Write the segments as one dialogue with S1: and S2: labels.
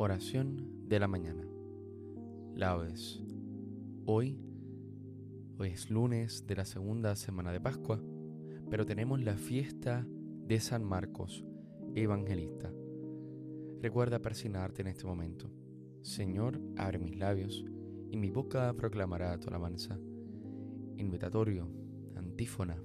S1: Oración de la mañana. Laudes. Hoy, hoy es lunes de la segunda semana de Pascua, pero tenemos la fiesta de San Marcos, evangelista. Recuerda persignarte en este momento. Señor, abre mis labios y mi boca proclamará tu alabanza. Invitatorio, antífona.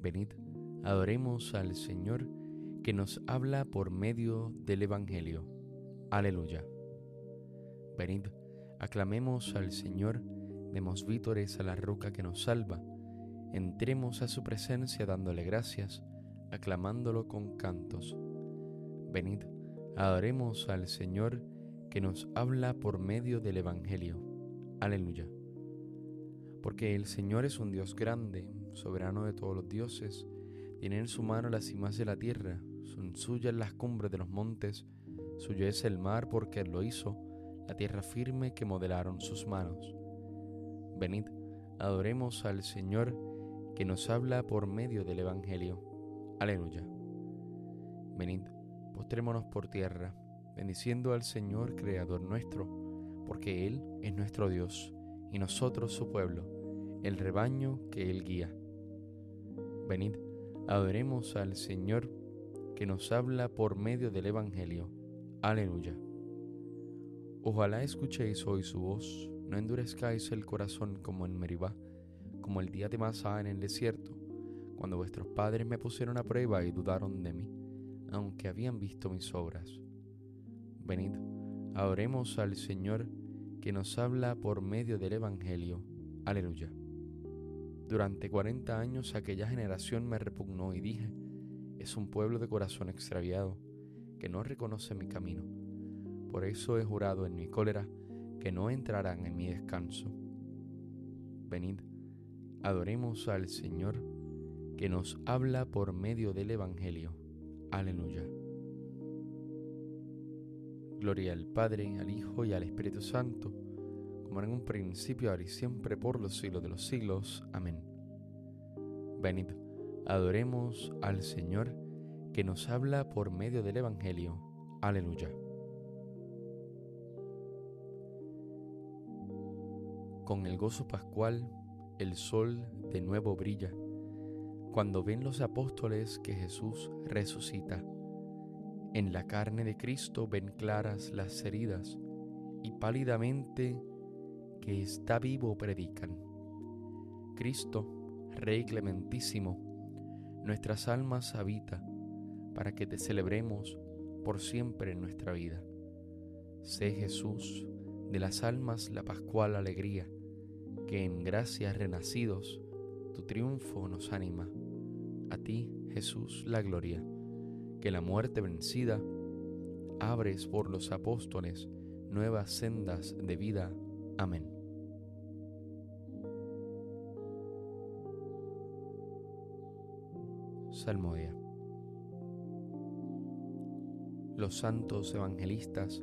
S1: Venid, adoremos al Señor que nos habla por medio del Evangelio. Aleluya. Venid, aclamemos al Señor, demos vítores a la roca que nos salva, entremos a su presencia dándole gracias, aclamándolo con cantos. Venid, adoremos al Señor que nos habla por medio del Evangelio. Aleluya. Porque el Señor es un Dios grande, soberano de todos los dioses, tiene en su mano las cimas de la tierra, son suyas las cumbres de los montes, suyo es el mar porque él lo hizo, la tierra firme que modelaron sus manos. Venid, adoremos al Señor que nos habla por medio del Evangelio. Aleluya. Venid, postrémonos por tierra, bendiciendo al Señor Creador nuestro, porque Él es nuestro Dios y nosotros su pueblo, el rebaño que Él guía. Venid, adoremos al Señor que nos habla por medio del Evangelio. Aleluya. Ojalá escuchéis hoy su voz, no endurezcáis el corazón como en Meribá, como el día de Masá en el desierto, cuando vuestros padres me pusieron a prueba y dudaron de mí, aunque habían visto mis obras. Venid, adoremos al Señor que nos habla por medio del Evangelio. Aleluya. Durante cuarenta años aquella generación me repugnó y dije, es un pueblo de corazón extraviado, que no reconoce mi camino. Por eso he jurado en mi cólera que no entrarán en mi descanso. Venid, adoremos al Señor que nos habla por medio del Evangelio. Aleluya. Gloria al Padre, al Hijo y al Espíritu Santo, como en un principio, ahora y siempre, por los siglos de los siglos. Amén. Venid, adoremos al Señor que nos habla por medio del Evangelio. Aleluya. Con el gozo pascual, el sol de nuevo brilla, cuando ven los apóstoles que Jesús resucita en la carne de Cristo ven claras las heridas y pálidamente que está vivo predican. Cristo, Rey clementísimo, nuestras almas habita para que te celebremos por siempre en nuestra vida. Sé Jesús, de las almas la pascual alegría, que en gracia renacidos tu triunfo nos anima. A ti, Jesús, la gloria que la muerte vencida, abres por los apóstoles nuevas sendas de vida. Amén. Salmodia. Los santos evangelistas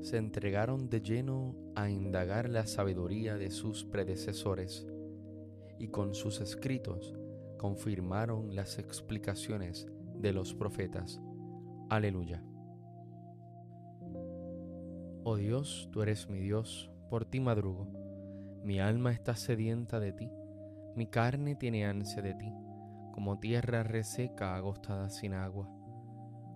S1: se entregaron de lleno a indagar la sabiduría de sus predecesores y con sus escritos confirmaron las explicaciones de los profetas. Aleluya. Oh Dios, tú eres mi Dios, por ti madrugo. Mi alma está sedienta de ti, mi carne tiene ansia de ti, como tierra reseca agostada sin agua.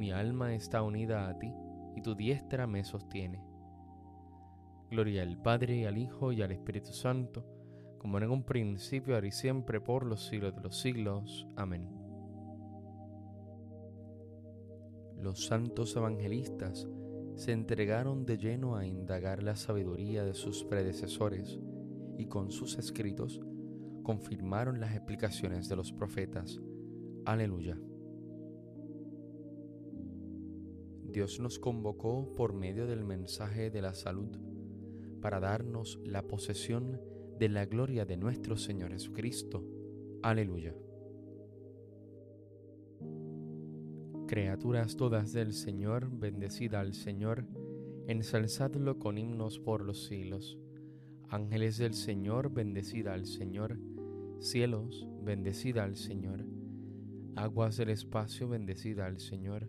S1: Mi alma está unida a ti y tu diestra me sostiene. Gloria al Padre, al Hijo y al Espíritu Santo como en un principio, ahora y siempre, por los siglos de los siglos. Amén. Los santos evangelistas se entregaron de lleno a indagar la sabiduría de sus predecesores y con sus escritos confirmaron las explicaciones de los profetas. Aleluya. Dios nos convocó por medio del mensaje de la salud para darnos la posesión de la gloria de nuestro Señor Jesucristo. Aleluya. Criaturas todas del Señor, bendecida al Señor, ensalzadlo con himnos por los siglos. Ángeles del Señor, bendecida al Señor. Cielos, bendecida al Señor. Aguas del espacio, bendecida al Señor.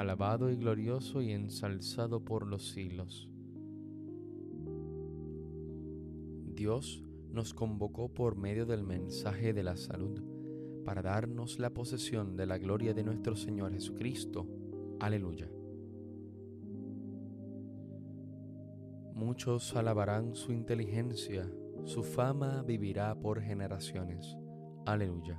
S1: alabado y glorioso y ensalzado por los siglos. Dios nos convocó por medio del mensaje de la salud para darnos la posesión de la gloria de nuestro Señor Jesucristo Aleluya. Muchos alabarán su inteligencia, su fama vivirá por generaciones. Aleluya.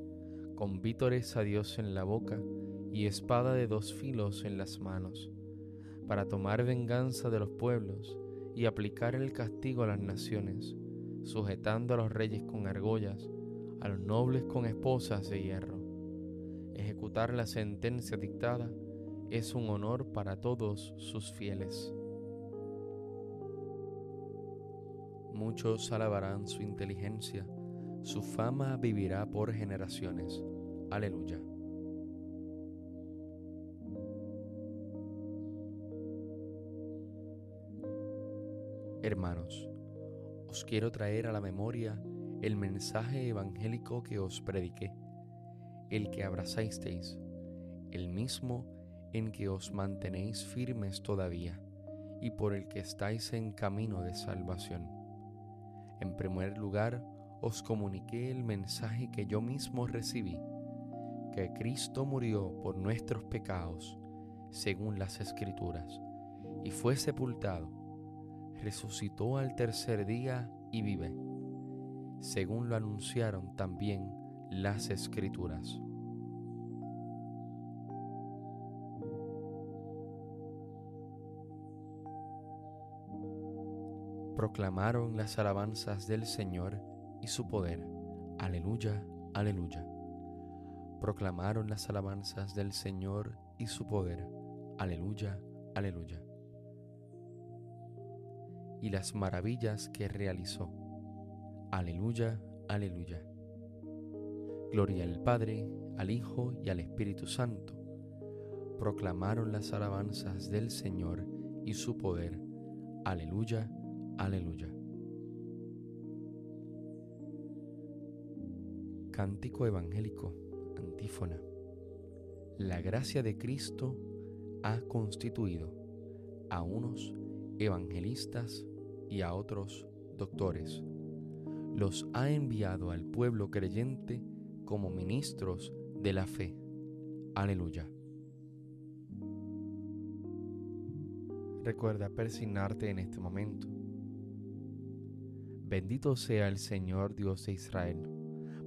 S1: con vítores a Dios en la boca y espada de dos filos en las manos, para tomar venganza de los pueblos y aplicar el castigo a las naciones, sujetando a los reyes con argollas, a los nobles con esposas de hierro, ejecutar la sentencia dictada es un honor para todos sus fieles. Muchos alabarán su inteligencia, su fama vivirá por generaciones. Aleluya. Hermanos, os quiero traer a la memoria el mensaje evangélico que os prediqué, el que abrazasteis, el mismo en que os mantenéis firmes todavía y por el que estáis en camino de salvación. En primer lugar, os comuniqué el mensaje que yo mismo recibí, que Cristo murió por nuestros pecados, según las Escrituras, y fue sepultado, resucitó al tercer día y vive, según lo anunciaron también las Escrituras. proclamaron las alabanzas del Señor y su poder. Aleluya, aleluya. Proclamaron las alabanzas del Señor y su poder. Aleluya, aleluya. y las maravillas que realizó. Aleluya, aleluya. Gloria al Padre, al Hijo y al Espíritu Santo. Proclamaron las alabanzas del Señor y su poder. Aleluya, aleluya. Cántico evangélico, antífona. La gracia de Cristo ha constituido a unos evangelistas y a otros doctores. Los ha enviado al pueblo creyente como ministros de la fe. Aleluya. Recuerda persignarte en este momento. Bendito sea el Señor Dios de Israel,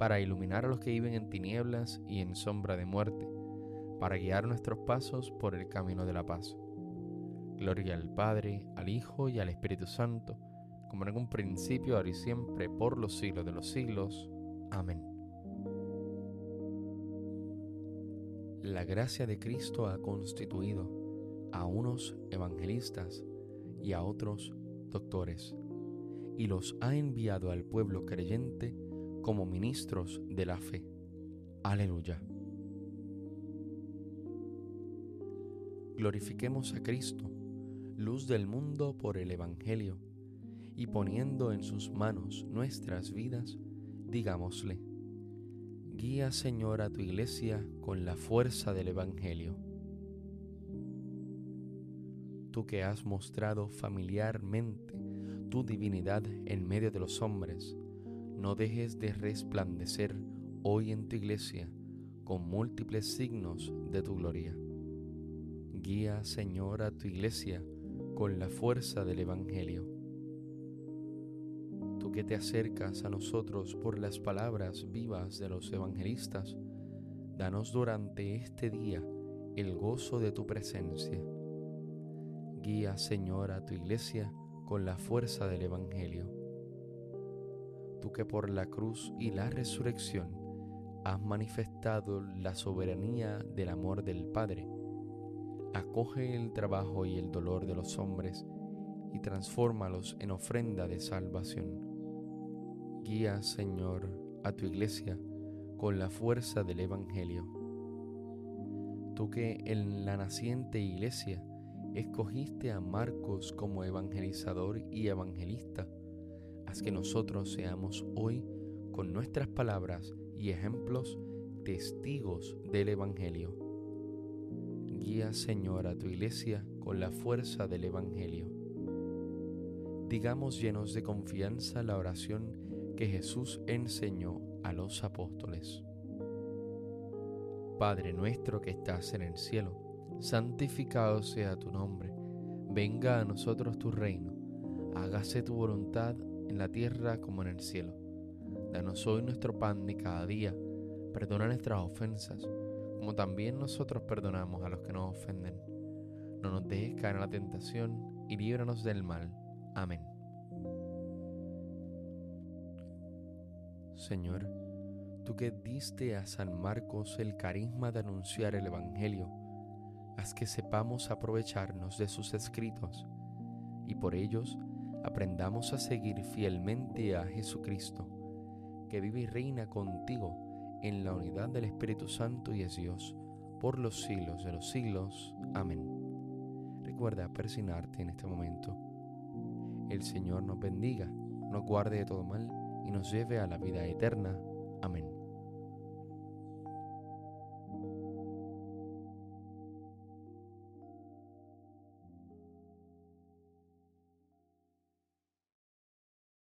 S1: para iluminar a los que viven en tinieblas y en sombra de muerte, para guiar nuestros pasos por el camino de la paz. Gloria al Padre, al Hijo y al Espíritu Santo, como en un principio, ahora y siempre, por los siglos de los siglos. Amén. La gracia de Cristo ha constituido a unos evangelistas y a otros doctores, y los ha enviado al pueblo creyente como ministros de la fe. Aleluya. Glorifiquemos a Cristo luz del mundo por el Evangelio, y poniendo en sus manos nuestras vidas, digámosle, Guía Señor a tu iglesia con la fuerza del Evangelio. Tú que has mostrado familiarmente tu divinidad en medio de los hombres, no dejes de resplandecer hoy en tu iglesia con múltiples signos de tu gloria. Guía, Señor, a tu iglesia con la fuerza del Evangelio. Tú que te acercas a nosotros por las palabras vivas de los evangelistas, danos durante este día el gozo de tu presencia. Guía, Señor, a tu iglesia con la fuerza del Evangelio. Tú que por la cruz y la resurrección has manifestado la soberanía del amor del Padre, acoge el trabajo y el dolor de los hombres y transfórmalos en ofrenda de salvación. Guía, Señor, a tu iglesia con la fuerza del Evangelio. Tú que en la naciente iglesia escogiste a Marcos como evangelizador y evangelista, que nosotros seamos hoy, con nuestras palabras y ejemplos, testigos del Evangelio Guía, Señor, a tu iglesia con la fuerza del Evangelio. Digamos llenos de confianza la oración que Jesús enseñó a los apóstoles. Padre nuestro que estás en el cielo, santificado sea tu nombre, venga a nosotros tu reino, hágase tu voluntad en la tierra como en el cielo. Danos hoy nuestro pan de cada día, perdona nuestras ofensas como también nosotros perdonamos a los que nos ofenden. No nos dejes caer en la tentación y líbranos del mal. Amén. Señor, tú que diste a San Marcos el carisma de anunciar el Evangelio, haz que sepamos aprovecharnos de sus escritos y por ellos aprendamos a seguir fielmente a Jesucristo, que vive y reina contigo en la unidad del Espíritu Santo y es Dios, por los siglos de los siglos. Amén. Recuerda persignarte en este momento. El Señor nos bendiga, nos guarde de todo mal y nos lleve a la vida eterna. Amén.